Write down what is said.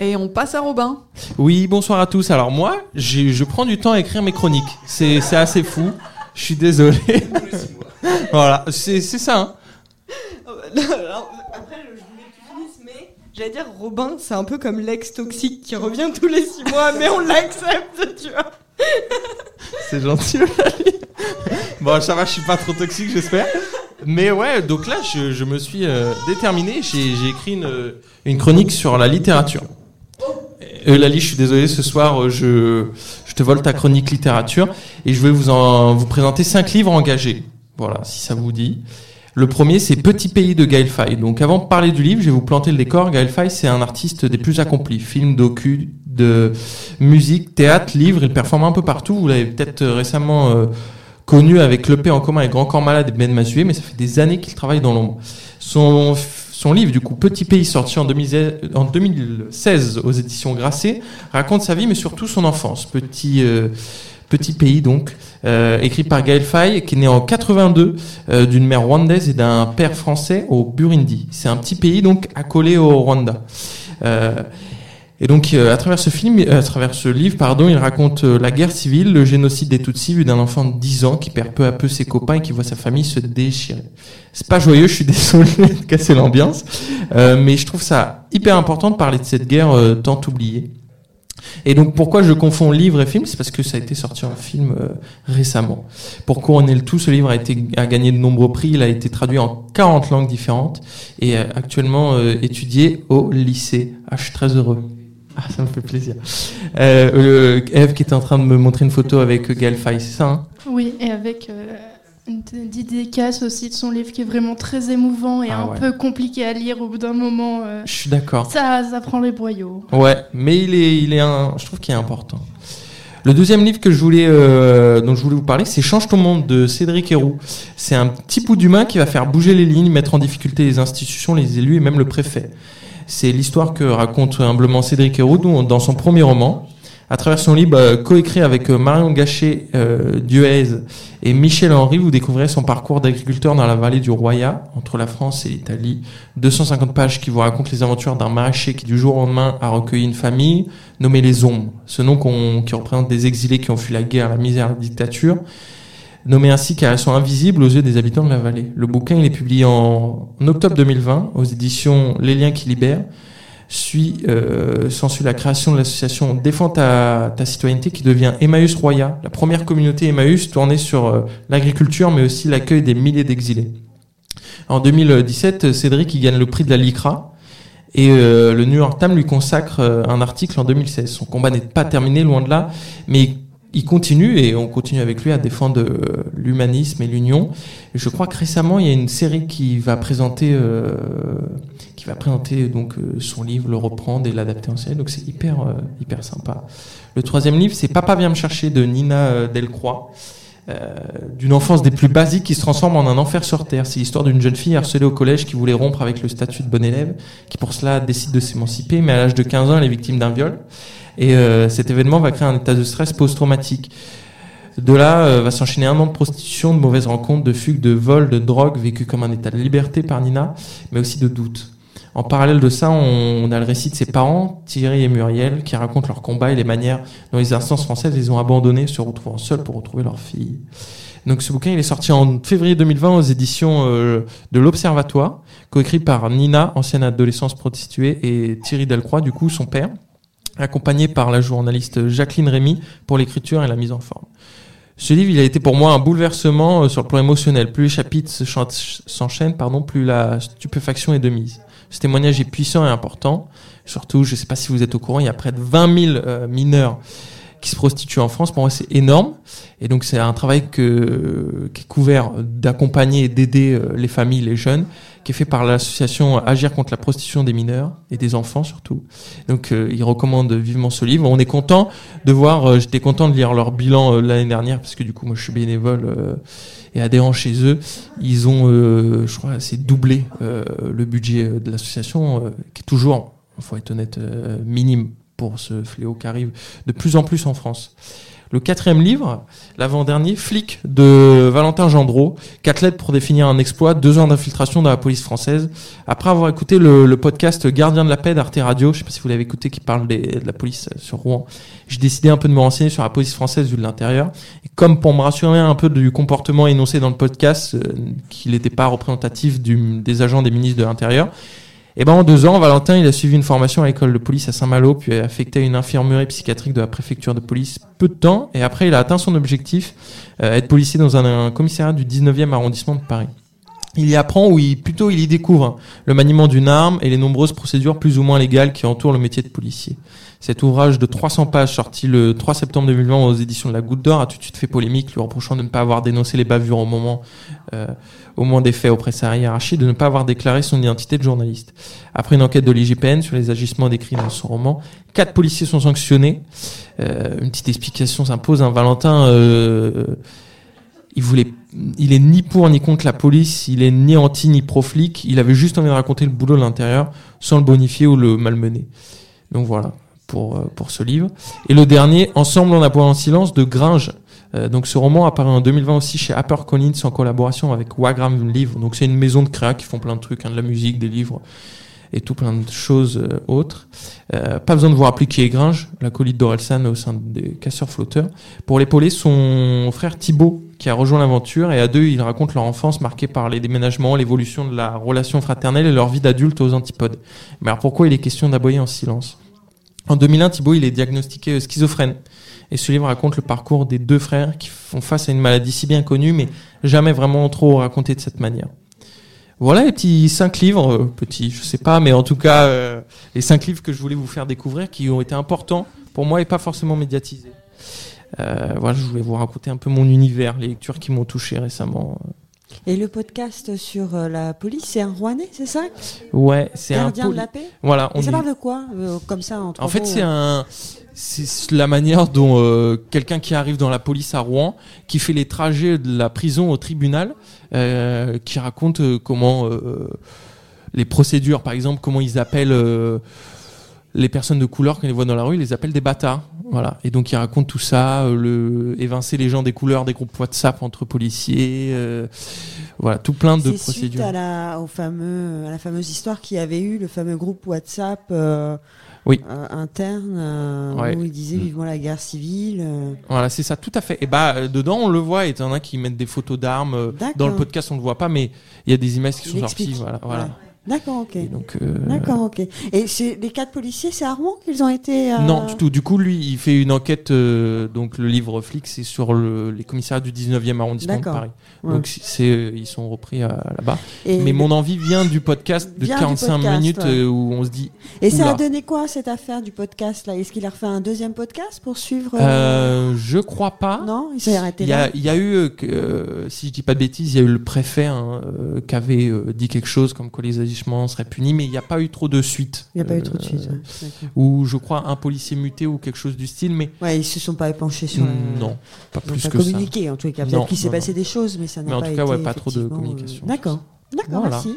Et on passe à Robin. Oui, bonsoir à tous. Alors moi, je prends du temps à écrire mes chroniques. C'est assez fou. Je suis désolé. voilà, c'est ça. Hein. Après, je voulais que tu finisses, mais j'allais dire, Robin, c'est un peu comme l'ex toxique qui revient tous les six mois, mais on l'accepte, tu vois. C'est gentil, Bon, ça va, je suis pas trop toxique, j'espère. Mais ouais, donc là, je, me suis euh, déterminé. J'ai écrit une, une, chronique sur la littérature. Lali, je suis désolé, ce soir, euh, je, je te vole ta chronique littérature et je vais vous, en, vous présenter cinq livres engagés. Voilà, si ça vous dit. Le premier, c'est Petit Pays de Gaël Faye. Donc, avant de parler du livre, je vais vous planter le décor. Gaël Faye, c'est un artiste des plus accomplis. Film, docu, de musique, théâtre, livre. Il performe un peu partout. Vous l'avez peut-être euh, récemment euh, connu avec l'EP en commun avec Grand Corps Malade et Ben Masué, mais ça fait des années qu'il travaille dans l'ombre. Son, son livre, du coup, Petit Pays, sorti en 2016 aux éditions Grasset, raconte sa vie, mais surtout son enfance. Petit, euh, Petit pays donc, euh, écrit par Gaël Faye, qui est né en 82 euh, d'une mère rwandaise et d'un père français au Burundi. C'est un petit pays donc accolé au Rwanda. Euh, et donc, à travers ce film, à travers ce livre, pardon, il raconte la guerre civile, le génocide des Tutsis, vu d'un enfant de 10 ans qui perd peu à peu ses copains et qui voit sa famille se déchirer. C'est pas joyeux, je suis désolé de casser l'ambiance, mais je trouve ça hyper important de parler de cette guerre tant oubliée. Et donc pourquoi je confonds livre et film? C'est parce que ça a été sorti en film euh, récemment. Pour couronner le tout, ce livre a, été, a gagné de nombreux prix, il a été traduit en 40 langues différentes et euh, actuellement euh, étudié au lycée. Ah, je suis très heureux. Ah, ça me fait plaisir. Eve qui était en train de me montrer une photo avec Gaël Faye, c'est ça hein Oui, et avec une dédicace aussi de son livre qui est vraiment très émouvant et ah un peu compliqué à lire au bout d'un moment. Euh, je suis d'accord. Ça, ça prend les boyaux. Ouais, mais il est, il est un, je trouve qu'il est important. Le deuxième livre que je voulais, euh, dont je voulais vous parler, c'est Change ton monde de Cédric Héroux. C'est un petit bout d'humain qui va faire bouger les lignes, mettre en difficulté les institutions, les élus et même le préfet. C'est l'histoire que raconte humblement Cédric Héroux dans son premier roman à travers son livre euh, coécrit avec euh, Marion Gachet euh, et Michel Henry, vous découvrez son parcours d'agriculteur dans la vallée du Roya, entre la France et l'Italie. 250 pages qui vous racontent les aventures d'un maraîcher qui du jour au lendemain a recueilli une famille nommée les Ombres, ce nom qui représente des exilés qui ont fui la guerre, la misère, la dictature, nommé ainsi car elles sont invisibles aux yeux des habitants de la vallée. Le bouquin il est publié en, octobre 2020 aux éditions Les Liens qui libèrent suit, euh, s'ensuit la création de l'association Défends ta, ta, citoyenneté qui devient Emmaüs Roya, la première communauté Emmaüs tournée sur euh, l'agriculture mais aussi l'accueil des milliers d'exilés. En 2017, Cédric il gagne le prix de la LICRA et euh, le New York Times lui consacre euh, un article en 2016. Son combat n'est pas terminé, loin de là, mais il continue et on continue avec lui à défendre euh, l'humanisme et l'union. Je crois que récemment il y a une série qui va présenter, euh, qui va présenter donc euh, son livre, le reprendre et l'adapter en série. Donc c'est hyper hyper sympa. Le troisième livre c'est Papa vient me chercher de Nina Delcroix. D'une enfance des plus basiques qui se transforme en un enfer sur terre. C'est l'histoire d'une jeune fille harcelée au collège qui voulait rompre avec le statut de bon élève, qui pour cela décide de s'émanciper, mais à l'âge de 15 ans, elle est victime d'un viol. Et euh, cet événement va créer un état de stress post-traumatique. De là euh, va s'enchaîner un an de prostitution, de mauvaises rencontres, de fugues, de vols, de drogue, vécu comme un état de liberté par Nina, mais aussi de doute. En parallèle de ça, on, a le récit de ses parents, Thierry et Muriel, qui racontent leur combat et les manières dont les instances françaises les ont abandonnés, se retrouvant seuls pour retrouver leur fille. Donc ce bouquin, il est sorti en février 2020 aux éditions euh, de l'Observatoire, coécrit par Nina, ancienne adolescence prostituée, et Thierry Delcroix, du coup son père accompagné par la journaliste Jacqueline Rémy pour l'écriture et la mise en forme. Ce livre, il a été pour moi un bouleversement euh, sur le plan émotionnel. Plus les chapitres s'enchaînent, pardon, plus la stupéfaction est de mise. Ce témoignage est puissant et important. Surtout, je ne sais pas si vous êtes au courant, il y a près de 20 000 euh, mineurs qui se prostituent en France. Pour moi, c'est énorme. Et donc, c'est un travail que, qui est couvert d'accompagner et d'aider euh, les familles, les jeunes qui est fait par l'association Agir contre la prostitution des mineurs et des enfants surtout. Donc euh, ils recommandent vivement ce livre. On est content de voir, euh, j'étais content de lire leur bilan euh, l'année dernière parce que du coup moi je suis bénévole euh, et adhérent chez eux. Ils ont, je crois, c'est doublé le budget de l'association qui est toujours, faut être honnête, minime pour ce fléau qui arrive de plus en plus en France. Le quatrième livre, l'avant-dernier, Flic de Valentin Gendreau, quatre lettres pour définir un exploit, deux ans d'infiltration dans la police française. Après avoir écouté le, podcast Gardien de la paix d'Arte Radio, je sais pas si vous l'avez écouté, qui parle de la police sur Rouen, j'ai décidé un peu de me renseigner sur la police française vu de l'intérieur. Et comme pour me rassurer un peu du comportement énoncé dans le podcast, euh, qu'il n'était pas représentatif des agents des ministres de l'Intérieur, et ben en deux ans, Valentin, il a suivi une formation à l'école de police à Saint-Malo, puis a affecté à une infirmerie psychiatrique de la préfecture de police peu de temps, et après il a atteint son objectif, euh, être policier dans un, commissariat du 19e arrondissement de Paris. Il y apprend, ou il, plutôt il y découvre hein, le maniement d'une arme et les nombreuses procédures plus ou moins légales qui entourent le métier de policier. Cet ouvrage de 300 pages sorti le 3 septembre 2020 aux éditions de la Goutte d'Or a tout de suite fait polémique, lui reprochant de ne pas avoir dénoncé les bavures au moment, euh, au moment des faits auprès de sa hiérarchie, de ne pas avoir déclaré son identité de journaliste. Après une enquête de l'IGPN sur les agissements décrits dans son roman, quatre policiers sont sanctionnés. Euh, une petite explication s'impose. Hein. Valentin, euh, il voulait, il est ni pour ni contre la police, il est ni anti ni pro flic. Il avait juste envie de raconter le boulot de l'intérieur sans le bonifier ou le malmener. Donc voilà pour, euh, pour ce livre. Et le dernier, Ensemble on a en silence de Gringe. Euh, donc ce roman apparaît en 2020 aussi chez HarperCollins en collaboration avec Wagram Livre. Donc c'est une maison de créa qui font plein de trucs, hein, de la musique, des livres et tout plein de choses euh, autres. pas besoin de vous rappeler qui est Gringe, l'acolyte d'Orelsan au sein des casseurs flotteurs. Pour l'épauler, son frère Thibaut qui a rejoint l'aventure et à deux, ils racontent leur enfance marquée par les déménagements, l'évolution de la relation fraternelle et leur vie d'adulte aux antipodes. Mais alors pourquoi il est question d'aboyer en silence? En 2001, Thibault, il est diagnostiqué schizophrène. Et ce livre raconte le parcours des deux frères qui font face à une maladie si bien connue, mais jamais vraiment trop racontée de cette manière. Voilà les petits cinq livres, euh, petits, je sais pas, mais en tout cas, euh, les cinq livres que je voulais vous faire découvrir, qui ont été importants pour moi et pas forcément médiatisés. Euh, voilà, je voulais vous raconter un peu mon univers, les lectures qui m'ont touché récemment. Et le podcast sur euh, la police, c'est un Rouennais, c'est ça? Ouais, c'est un gardien de la paix? Voilà. On Et ça parle de quoi, euh, comme ça En fait, c'est un, c'est la manière dont euh, quelqu'un qui arrive dans la police à Rouen, qui fait les trajets de la prison au tribunal, qui raconte comment les procédures, par exemple, comment ils appellent les personnes de couleur ils les voient dans la rue, ils les appellent des bâtards. Voilà. Et donc il raconte tout ça, euh, le évincer les gens des couleurs des groupes WhatsApp entre policiers, euh, voilà, tout plein de procédures. Suite à la, au fameux, à la fameuse histoire qui avait eu le fameux groupe WhatsApp. Euh, oui. interne où il disait vivement la guerre civile. Voilà, c'est ça, tout à fait. Et bah dedans on le voit, et il y en a qui mettent des photos d'armes. Dans le podcast on le voit pas, mais il y a des images qui sont sorties. Voilà, voilà. D'accord, ok. donc, euh, D'accord, ok. Et les quatre policiers, c'est à Rouen qu'ils ont été. Euh, non, du tout. Du coup, lui, il fait une enquête. Euh, donc, le livre Flic, c'est sur les commissariats du 19e arrondissement de Paris. Donc, c'est, ils sont repris là-bas. Mais mon envie vient du podcast de 45 minutes où on se dit. Et ça a donné quoi cette affaire du podcast là? Est-ce qu'il a refait un deuxième podcast pour suivre Je crois pas. Non, il s'est arrêté là. Il y a eu, si je dis pas de bêtises, il y a eu le préfet hein, qui avait dit quelque chose comme quoi les serait puni, mais il n'y a pas eu trop de suite. Il n'y a pas eu trop de suite. Ou je crois un policier muté ou quelque chose du style, mais. Ouais, ils se sont pas épanchés sur. Non, pas plus que communiqué, en tout cas. Peut-être qu'il s'est passé des choses, mais ça n'a pas été. Mais en tout cas, ouais, pas trop de communication. D'accord. D'accord, merci.